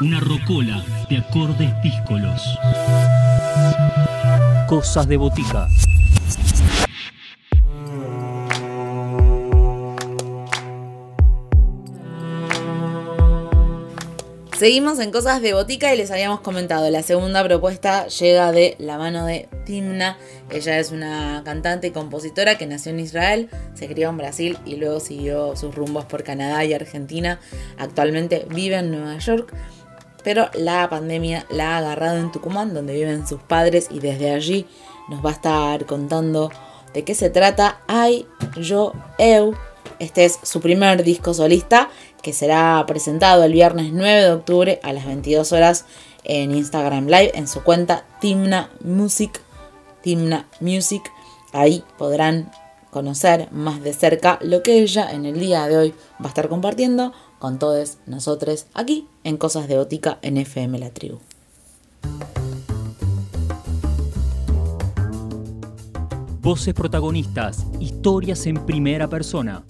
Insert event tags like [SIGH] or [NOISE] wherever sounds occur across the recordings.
Una rocola de acordes díscolos. Cosas de botica. Seguimos en Cosas de Botica y les habíamos comentado, la segunda propuesta llega de la mano de Timna. Ella es una cantante y compositora que nació en Israel, se crió en Brasil y luego siguió sus rumbos por Canadá y Argentina. Actualmente vive en Nueva York, pero la pandemia la ha agarrado en Tucumán, donde viven sus padres y desde allí nos va a estar contando de qué se trata Ay, Yo, Eu. Este es su primer disco solista que será presentado el viernes 9 de octubre a las 22 horas en Instagram Live en su cuenta Timna Music. Timna Music. Ahí podrán conocer más de cerca lo que ella en el día de hoy va a estar compartiendo con todos nosotros aquí en Cosas de Botica en FM La Tribu. Voces protagonistas, historias en primera persona.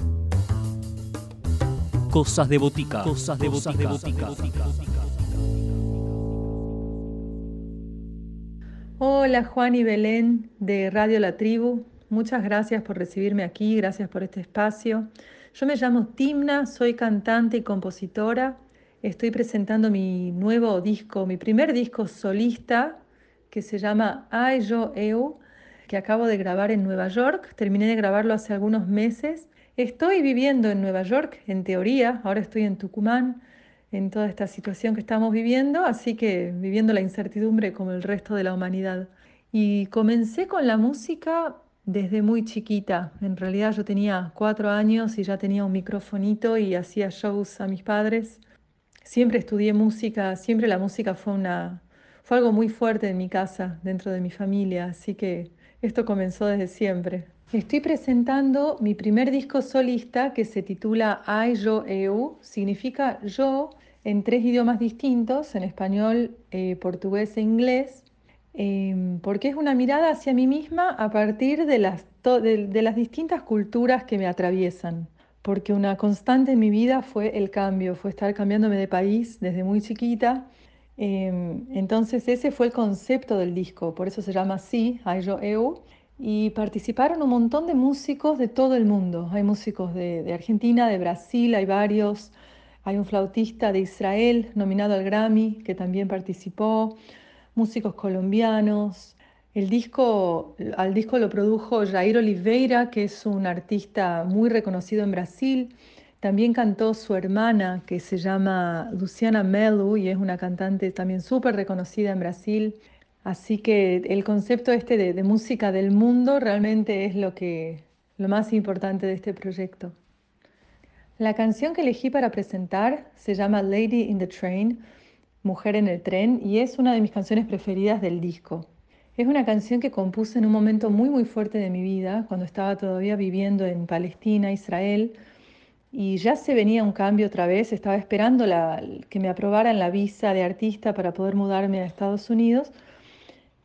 Cosas de botica. Cosas de botica. Hola Juan y Belén de Radio La Tribu. Muchas gracias por recibirme aquí, gracias por este espacio. Yo me llamo Timna, soy cantante y compositora. Estoy presentando mi nuevo disco, mi primer disco solista, que se llama Ay Yo Eu, que acabo de grabar en Nueva York. Terminé de grabarlo hace algunos meses Estoy viviendo en Nueva York, en teoría, ahora estoy en Tucumán, en toda esta situación que estamos viviendo, así que viviendo la incertidumbre como el resto de la humanidad. Y comencé con la música desde muy chiquita. En realidad yo tenía cuatro años y ya tenía un microfonito y hacía shows a mis padres. Siempre estudié música, siempre la música fue, una, fue algo muy fuerte en mi casa, dentro de mi familia, así que esto comenzó desde siempre. Estoy presentando mi primer disco solista que se titula I, Yo, Eu. Significa yo en tres idiomas distintos, en español, eh, portugués e inglés, em, porque es una mirada hacia mí misma a partir de las, distintas culturas que me atraviesan. Porque una constante en mi vida fue el cambio, fue estar cambiándome de país desde muy chiquita. Em, entonces ese fue el concepto del disco, por eso se llama así, I, Yo, Eu y participaron un montón de músicos de todo el mundo. Hay músicos de, Argentina, de Brasil, hay varios. Hay un flautista de Israel nominado al Grammy que también participó, músicos colombianos. El disco, al disco lo produjo Jair Oliveira, que es un artista muy reconocido en Brasil. También cantó su hermana, que se llama Luciana Melu, y es una cantante también súper reconocida en Brasil. Así que el concepto este de, música del mundo realmente es lo, que, lo más importante de este proyecto. La canción que elegí para presentar se llama Lady in the Train, Mujer en el tren, y es una de mis canciones preferidas del disco. Es una canción que compuse en un momento muy muy fuerte de mi vida, cuando estaba todavía viviendo en Palestina, Israel, y ya se venía un cambio otra vez, estaba esperando que me aprobaran la visa de artista para poder mudarme a Estados Unidos,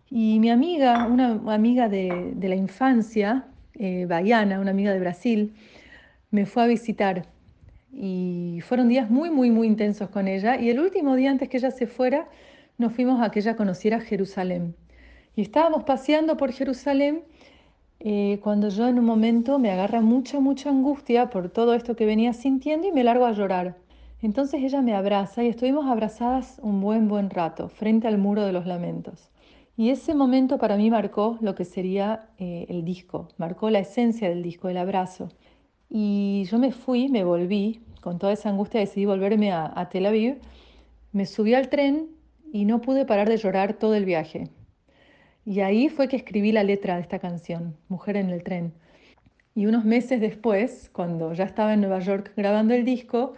y mi amiga, una amiga de, la infancia, eh, Baiana, una amiga de Brasil, me fue a visitar. Y fueron días muy, muy, muy intensos con ella. Y el último día antes que ella se fuera, nos fuimos a que ella conociera Jerusalén. Y estábamos paseando por Jerusalén eh, cuando yo en un momento me agarra mucha, mucha angustia por todo esto que venía sintiendo y me largo a llorar. Entonces ella me abraza y estuvimos abrazadas un buen, buen rato frente al muro de los lamentos. Y ese momento para mí marcó lo que sería eh, el disco, marcó la esencia del disco, el abrazo. Y yo me fui, me volví, con toda esa angustia decidí volverme a, a Tel Aviv, me subí al tren y no pude parar de llorar todo el viaje. Y ahí fue que escribí la letra de esta canción, Mujer en el tren. Y unos meses después, cuando ya estaba en Nueva York grabando el disco,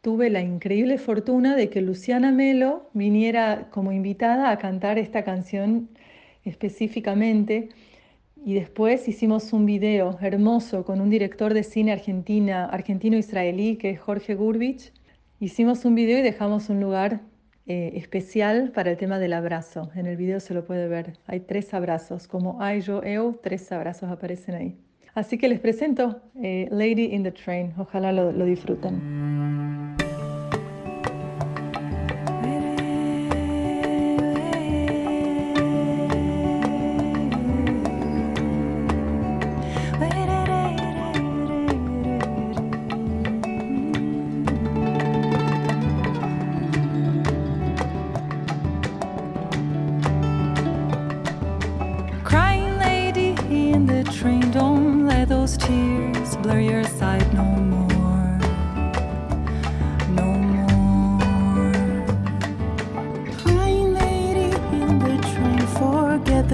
tuve la increíble fortuna de que Luciana Melo viniera como invitada a cantar esta canción específicamente. Y después hicimos un video hermoso con un director de cine argentina, argentino-israelí, que es Jorge Gurbich. Hicimos un video y dejamos un lugar eh, especial para el tema del abrazo. En el video se lo puede ver. Hay tres abrazos, como ay, yo, eu, tres abrazos aparecen ahí. Así que les presento eh, Lady in the Train. Ojalá lo disfruten.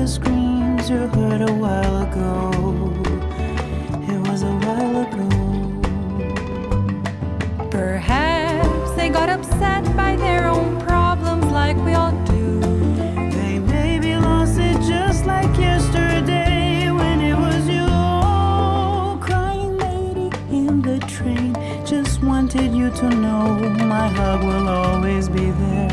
the screams you heard a while ago. It was a while ago. Perhaps they got upset by their own problems, like we all do. They maybe lost it just like yesterday when it was you. Crying lady in the train, just wanted you to know my hug will always be there.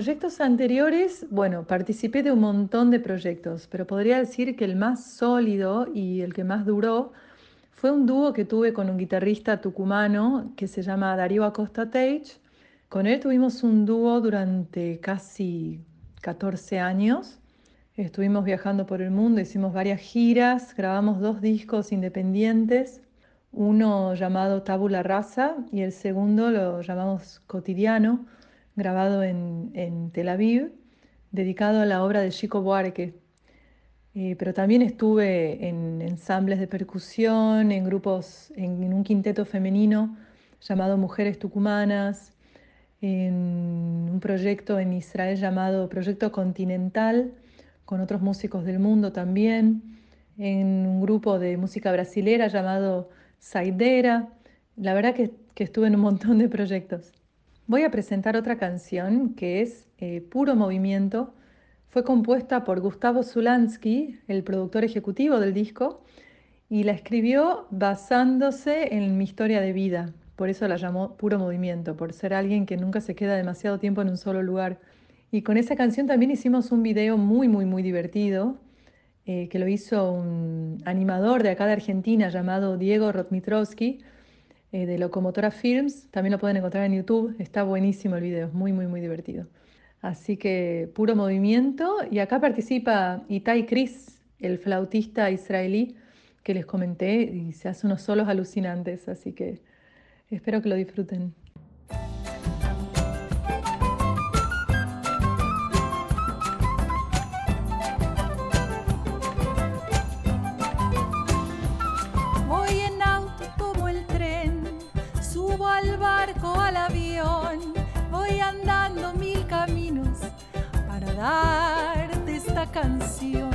Proyectos anteriores, bueno, participé de un montón de proyectos, pero podría decir que el más sólido y el que más duró fue un dúo que tuve con un guitarrista tucumano que se llama Darío Acosta Teich. Con él tuvimos un dúo durante casi 14 años. Estuvimos viajando por el mundo, hicimos varias giras, grabamos dos discos independientes, uno llamado Tabula Rasa y el segundo lo llamamos Cotidiano, grabado en, Tel Aviv, dedicado a la obra de Chico Buarque. Eh, pero también estuve en ensambles de percusión, en grupos, en, un quinteto femenino llamado Mujeres Tucumanas, en un proyecto en Israel llamado Proyecto Continental, con otros músicos del mundo también, en un grupo de música brasilera llamado Saidera. La verdad que estuve en un montón de proyectos. Voy a presentar otra canción que es eh, Puro Movimiento. Fue compuesta por Gustavo Zulansky, el productor ejecutivo del disco, y la escribió basándose en mi historia de vida. Por eso la llamó Puro Movimiento, por ser alguien que nunca se queda demasiado tiempo en un solo lugar. Y con esa canción también hicimos un video muy, muy, muy divertido, eh, que lo hizo un animador de acá de Argentina llamado Diego Rotmitrovsky, eh, de Locomotora Films. También lo pueden encontrar en YouTube. Está buenísimo el video, es muy, muy, muy divertido. Así que puro movimiento. Y acá participa Itai Chris, el flautista israelí que les comenté, y se hace unos solos alucinantes. Así que espero que lo disfruten. Al avión, voy andando mil caminos para darte esta canción.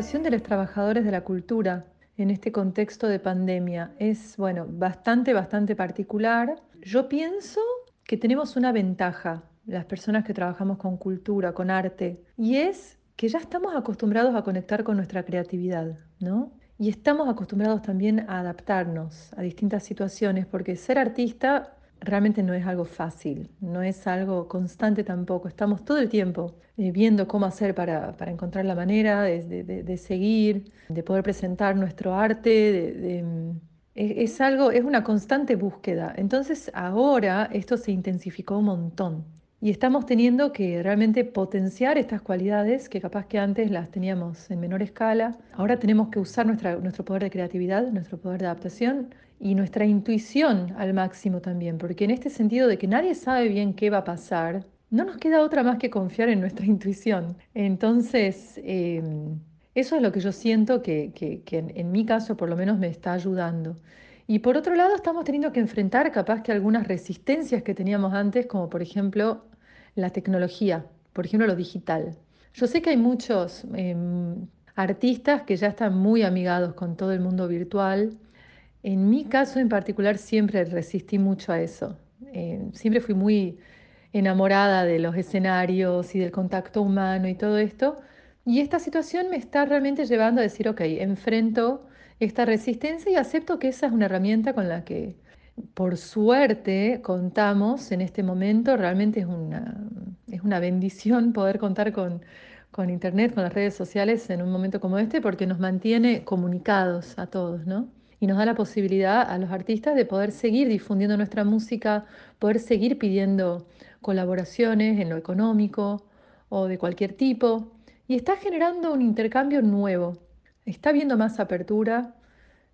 Situación de los trabajadores de la cultura en este contexto de pandemia es, bueno, bastante, bastante particular. Yo pienso que tenemos una ventaja, las personas que trabajamos con cultura, con arte, y es que ya estamos acostumbrados a conectar con nuestra creatividad, ¿no? Y estamos acostumbrados también a adaptarnos a distintas situaciones, porque ser artista realmente no es algo fácil, no es algo constante tampoco. Estamos todo el tiempo eh, viendo cómo hacer para, para encontrar la manera de, seguir, de poder presentar nuestro arte. mm, es, es algo, es una constante búsqueda. Entonces ahora esto se intensificó un montón. Y estamos teniendo que realmente potenciar estas cualidades que capaz que antes las teníamos en menor escala. Ahora tenemos que usar nuestra, nuestro poder de creatividad, nuestro poder de adaptación y nuestra intuición al máximo también, porque en este sentido de que nadie sabe bien qué va a pasar, no nos queda otra más que confiar en nuestra [LAUGHS] intuición. Entonces, eh, eso es lo que yo siento que, que- en mi caso por lo menos me está ayudando. Y por otro lado, estamos teniendo que enfrentar capaz que algunas resistencias que teníamos antes, como por ejemplo la tecnología, por ejemplo lo digital. Yo sé que hay muchos em, artistas que ya están muy amigados con todo el mundo virtual. En mi caso en particular siempre resistí mucho a eso. Eh, siempre fui muy enamorada de los escenarios y del contacto humano y todo esto. Y esta situación me está realmente llevando a decir, ok, enfrento esta resistencia y acepto que esa es una herramienta con la que, por suerte, contamos en este momento. Realmente es una, es una bendición poder contar con, con Internet, con las redes sociales en un momento como este, porque nos mantiene comunicados a todos, ¿no? Y nos da la posibilidad a los artistas de poder seguir difundiendo nuestra música, poder seguir pidiendo colaboraciones en lo económico o de cualquier tipo. Y está generando un intercambio nuevo. Está habiendo más apertura.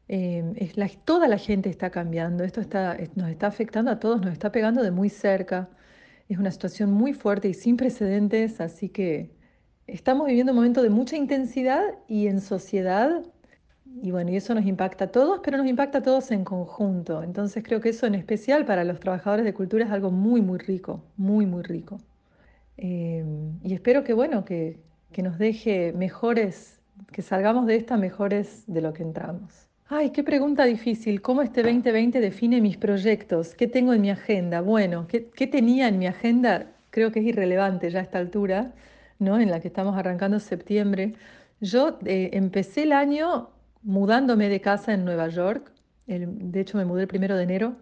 eh, es la- toda la gente está cambiando. Esto está, es- nos está afectando a todos, nos está pegando de muy cerca. Es una situación muy fuerte y sin precedentes, así que estamos viviendo un momento de mucha intensidad y en sociedad. Y bueno, y eso nos impacta a todos, pero nos impacta a todos en conjunto. Entonces creo que eso en especial para los trabajadores de cultura es algo muy, muy rico, muy, muy rico. Eh, y espero que, bueno, que, que nos deje mejores, que salgamos de esta mejores de lo que entramos. Ay, qué pregunta difícil. ¿Cómo este 2020 define mis proyectos? ¿Qué tengo en mi agenda? Bueno, ¿qué, qué tenía en mi agenda? Creo que es irrelevante ya a esta altura, ¿no? En la que estamos arrancando septiembre. Yo eh, empecé el año mudándome de casa en Nueva York. De hecho, me mudé el primero de enero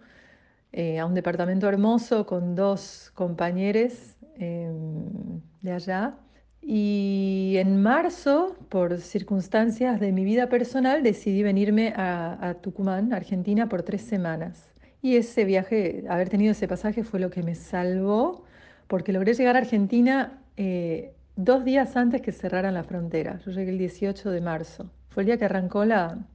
eh, a un departamento hermoso con dos compañeros em, de allá. Y en marzo, por circunstancias de mi vida personal, decidí venirme a, a Tucumán, Argentina, por tres semanas. Y ese viaje, haber tenido ese pasaje fue lo que me salvó, porque logré llegar a Argentina eh, dos días antes que cerraran la frontera. Yo llegué el 18 de marzo. Fue el día que arrancó la,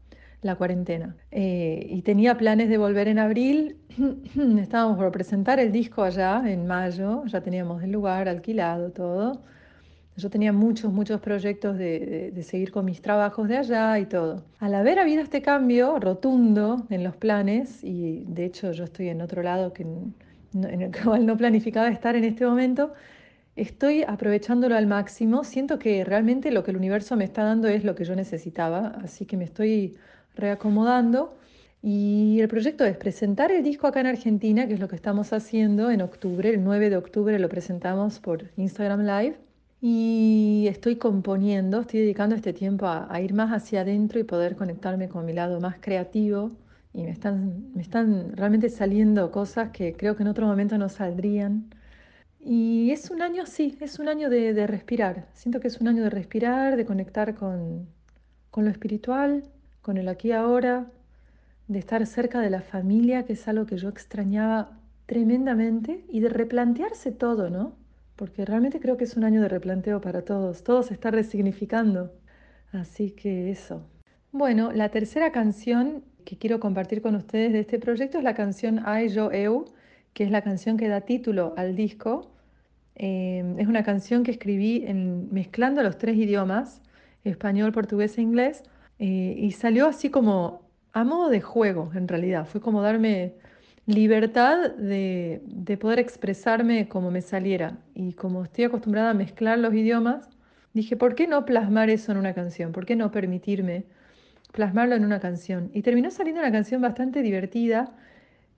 la cuarentena. Eh, y tenía planes de volver en abril. [CLEARS THROAT] Estábamos por presentar el disco allá en mayo. Ya teníamos el lugar alquilado, todo. Yo tenía muchos, muchos proyectos de, de- de seguir con mis trabajos de allá y todo. Al haber habido este cambio rotundo en los planes, y de hecho yo estoy en otro lado que, en el [LAUGHS] cual no planificaba estar en este momento, estoy aprovechándolo al máximo. Siento que realmente lo que el universo me está dando es lo que yo necesitaba, así que me estoy reacomodando. Y el proyecto es presentar el disco acá en Argentina, que es lo que estamos haciendo en octubre. El 9 de octubre lo presentamos por Instagram Live. Y estoy componiendo, estoy dedicando este tiempo a, ir más hacia adentro y poder conectarme con mi lado más creativo. Y me están, me están realmente saliendo cosas que creo que en otro momento no saldrían. Y es un año así, es un año de, de respirar. Siento que es un año de respirar, de conectar con, con lo espiritual, con el aquí y ahora, de estar cerca de la familia, que es algo que yo extrañaba tremendamente, y de replantearse todo, ¿no? Porque realmente creo que es un año de replanteo para todos. Todo se está resignificando. Así que eso. Bueno, la tercera canción que quiero compartir con ustedes de este proyecto es la canción Ai Yo Eu, que es la canción que da título al disco. Eh, es una canción que escribí mezclando los tres idiomas, español, portugués e inglés, eh, y salió así como a modo de juego, en realidad. Fue como darme libertad de, de poder expresarme como me saliera. Y como estoy acostumbrada a mezclar los idiomas, dije, ¿por qué no plasmar eso en una canción? ¿Por qué no permitirme plasmarlo en una canción? Y terminó saliendo una canción bastante divertida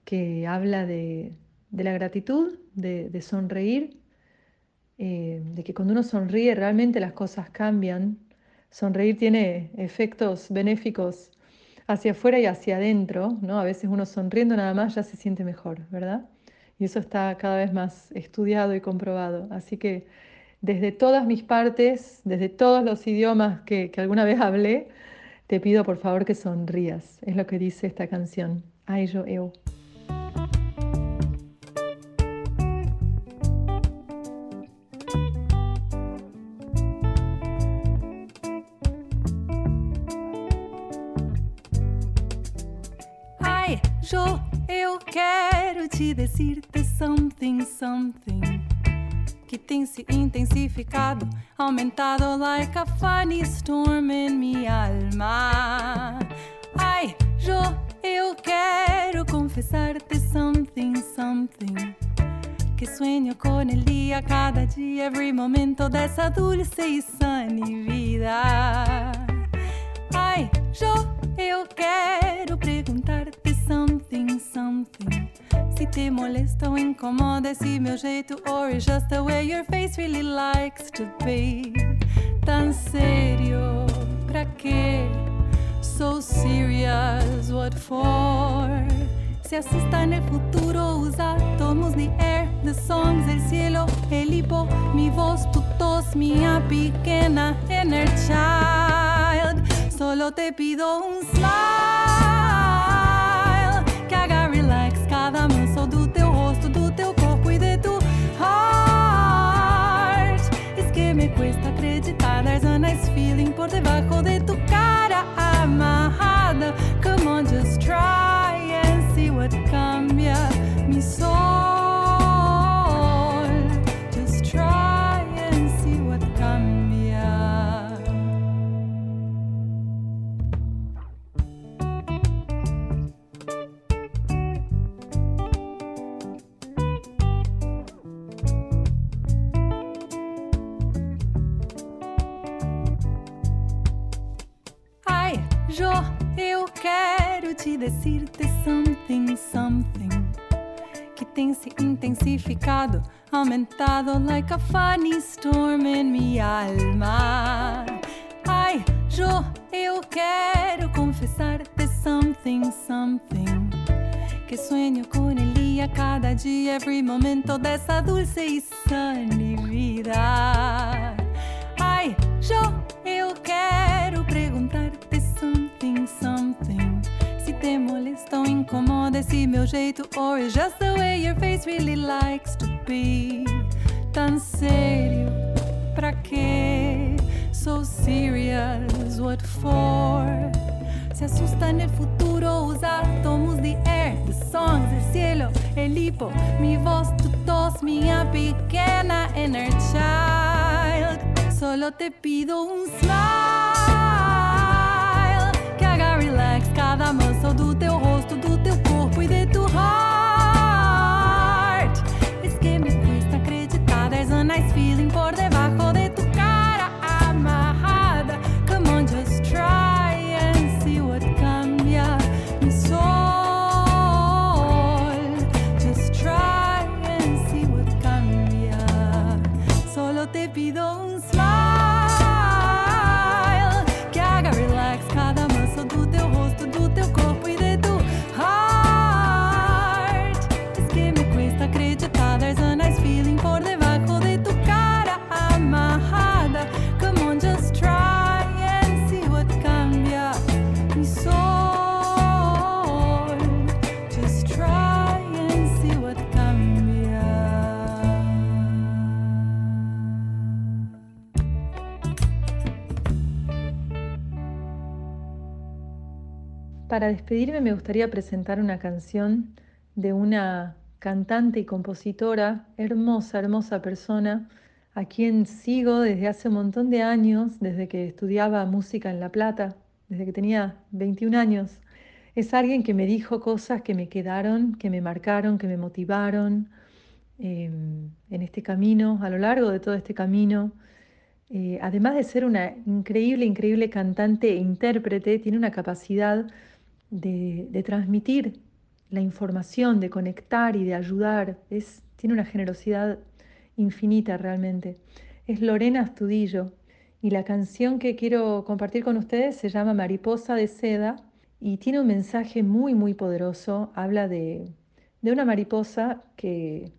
que habla de, de la gratitud, de, sonreír, eh, de que cuando uno sonríe realmente las cosas cambian. Sonreír tiene efectos benéficos hacia afuera y hacia adentro, ¿no? A veces uno sonriendo nada más ya se siente mejor, ¿verdad? Y eso está cada vez más estudiado y comprobado. Así que desde todas mis partes, desde todos los idiomas que, que alguna vez hablé, te pido por favor que sonrías. Es lo que dice esta canción. Ai yo eu. Quero te decirte something, something que tem se intensificado, aumentado like a funny storm in minha alma. Ai, Jo, eu quero confessar-te something, something que sueño con el día, cada día, every momento dessa dulce y sunny vida. Ai, Jo, eu quero perguntar-te something, something. Se te molesta ou incomoda esse meu jeito, or is just the way your face really likes to be. Tão sério, pra quê? So serious, what for? Se asusta en el futuro, os átomos, the air, the songs, el cielo, el hipo, mi voz, tu tos, minha pequena inner child. Solo te pido un smile cada músculo do teu rosto, do teu corpo e de tu heart. Es que me cuesta acreditar, nice feeling por debajo de tu cara amarrada. Te decirte something, something que tem se intensificado, aumentado like a funny storm in minha alma. Ai, Jo, eu quero confessar-te something, something que sueño con el día, cada día, every momento dessa dulce y sunny vida. Incomoda esse meu jeito, or is just the way your face really likes to be. Tão sério, pra quê? So serious, what for? Se asusta en el futuro, os átomos, the air, the songs, el cielo, el hipo, mi voz, tu tos, minha pequena inner child. Solo te pido un smile cada muscle do teu rosto, do teu corpo e de tu heart. Para despedirme me gustaría presentar una canción de una cantante y compositora, hermosa, hermosa persona, a quien sigo desde hace un montón de años, desde que estudiaba música en La Plata, desde que tenía 21 años. Es alguien que me dijo cosas que me quedaron, que me marcaron, que me motivaron eh, en este camino, a lo largo de todo este camino. Eh, además de ser una increíble, increíble cantante e intérprete, tiene una capacidad de, transmitir la información, de conectar y de ayudar. Es, tiene una generosidad infinita realmente. Es Lorena Astudillo y la canción que quiero compartir con ustedes se llama Mariposa de Seda y tiene un mensaje muy, muy poderoso. Habla de, de una mariposa que,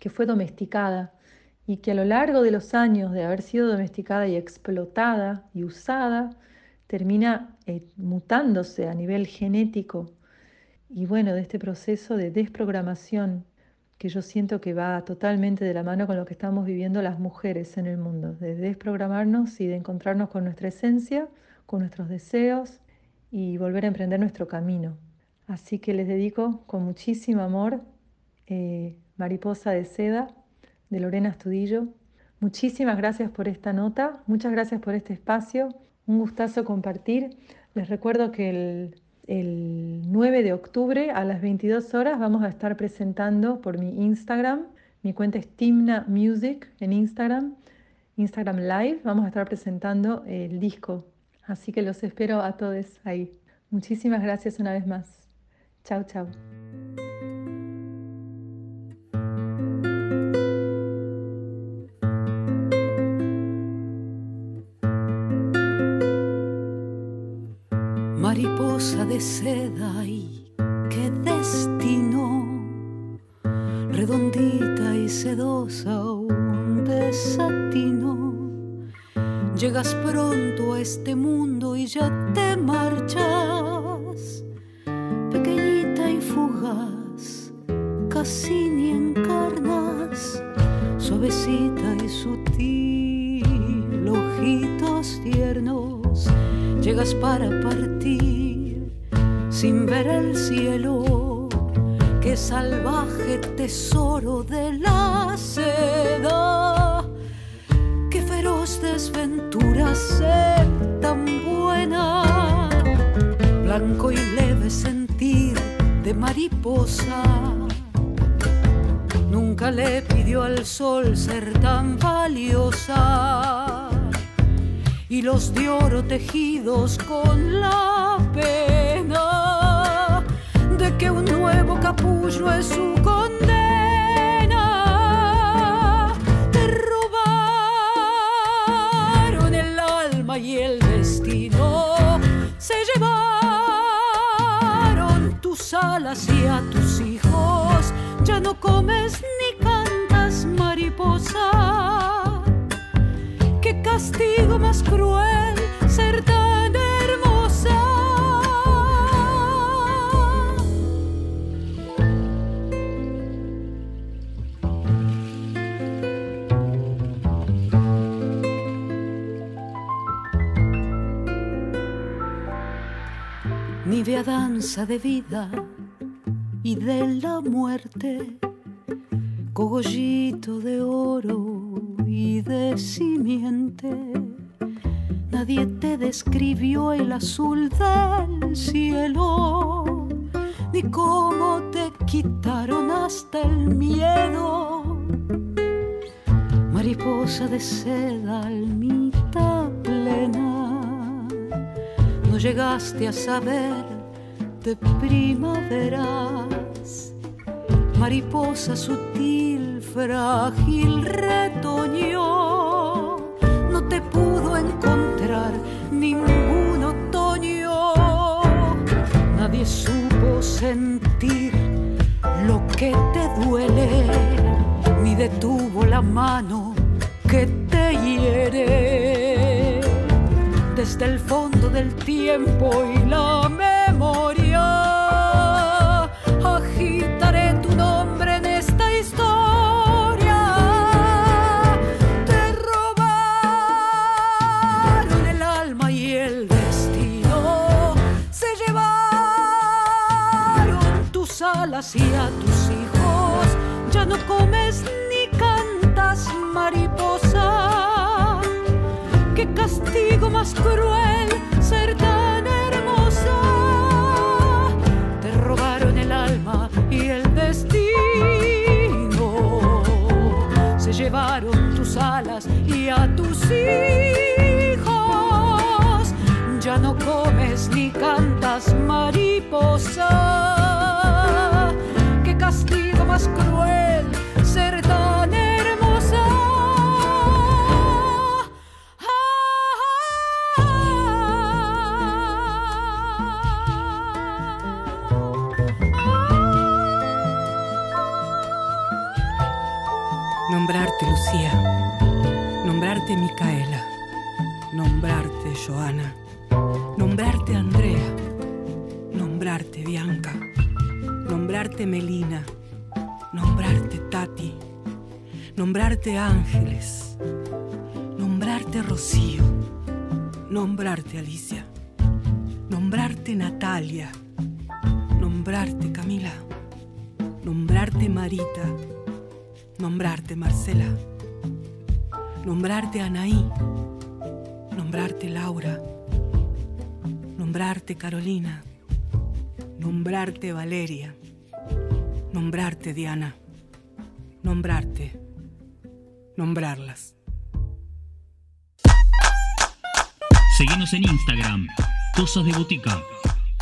que fue domesticada y que a lo largo de los años de haber sido domesticada y explotada y usada, termina eh, mutándose a nivel genético. Y bueno, de este proceso de desprogramación que yo siento que va totalmente de la mano con lo que estamos viviendo las mujeres en el mundo, de desprogramarnos y de encontrarnos con nuestra esencia, con nuestros deseos y volver a emprender nuestro camino. Así que les dedico con muchísimo amor eh, Mariposa de Seda de Lorena Astudillo. Muchísimas gracias por esta nota, muchas gracias por este espacio, un gustazo compartir. Les recuerdo que el, el 9 de octubre a las 22 horas vamos a estar presentando por mi Instagram, mi cuenta es Timna Music en Instagram, Instagram Live, vamos a estar presentando el disco. Así que los espero a todos ahí. Muchísimas gracias una vez más. Chao, chao. Suavecita y sutil, ojitos tiernos llegas para partir sin ver el cielo. Qué salvaje tesoro de la seda. Qué feroz desventura ser tan buena. Blanco y leve sentir de mariposa. Nunca le pidió al sol ser tan valiosa y los de oro tejidos con la pena de que un nuevo capullo es su condena. Te robaron el alma y el destino, se llevaron tus alas y a tus hijos, ya no comes ni mariposa qué castigo más cruel ser tan hermosa. Nivea danza de vida y de la muerte, cogollito de oro y de simiente. Nadie te describió el azul del cielo, ni cómo te quitaron hasta el miedo. Mariposa de seda, almita plena, no llegaste a saber de primaveras. Mariposa sutil, frágil, retoñó, no te pudo encontrar ningún otoño. Nadie supo sentir lo que te duele, ni detuvo la mano que te hiere. Desde el fondo del tiempo y la no comes ni cantas mariposa. Qué castigo más cruel ser tan hermosa. Te robaron el alma y el destino. Se llevaron tus alas y a tus hijos. Ya no comes ni cantas mariposa. Qué castigo más cruel Joana, nombrarte Andrea, nombrarte Bianca, nombrarte Melina, nombrarte Tati, nombrarte Ángeles, nombrarte Rocío, nombrarte Alicia, nombrarte Natalia, nombrarte Camila, nombrarte Marita, nombrarte Marcela, nombrarte Anaí, nombrarte Laura, nombrarte Carolina, nombrarte Valeria, nombrarte Diana, nombrarte, nombrarlas. Seguinos en Instagram, Cosas de Botica.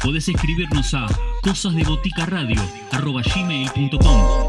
Podés escribirnos a cosasdeboticaradio.gmail.com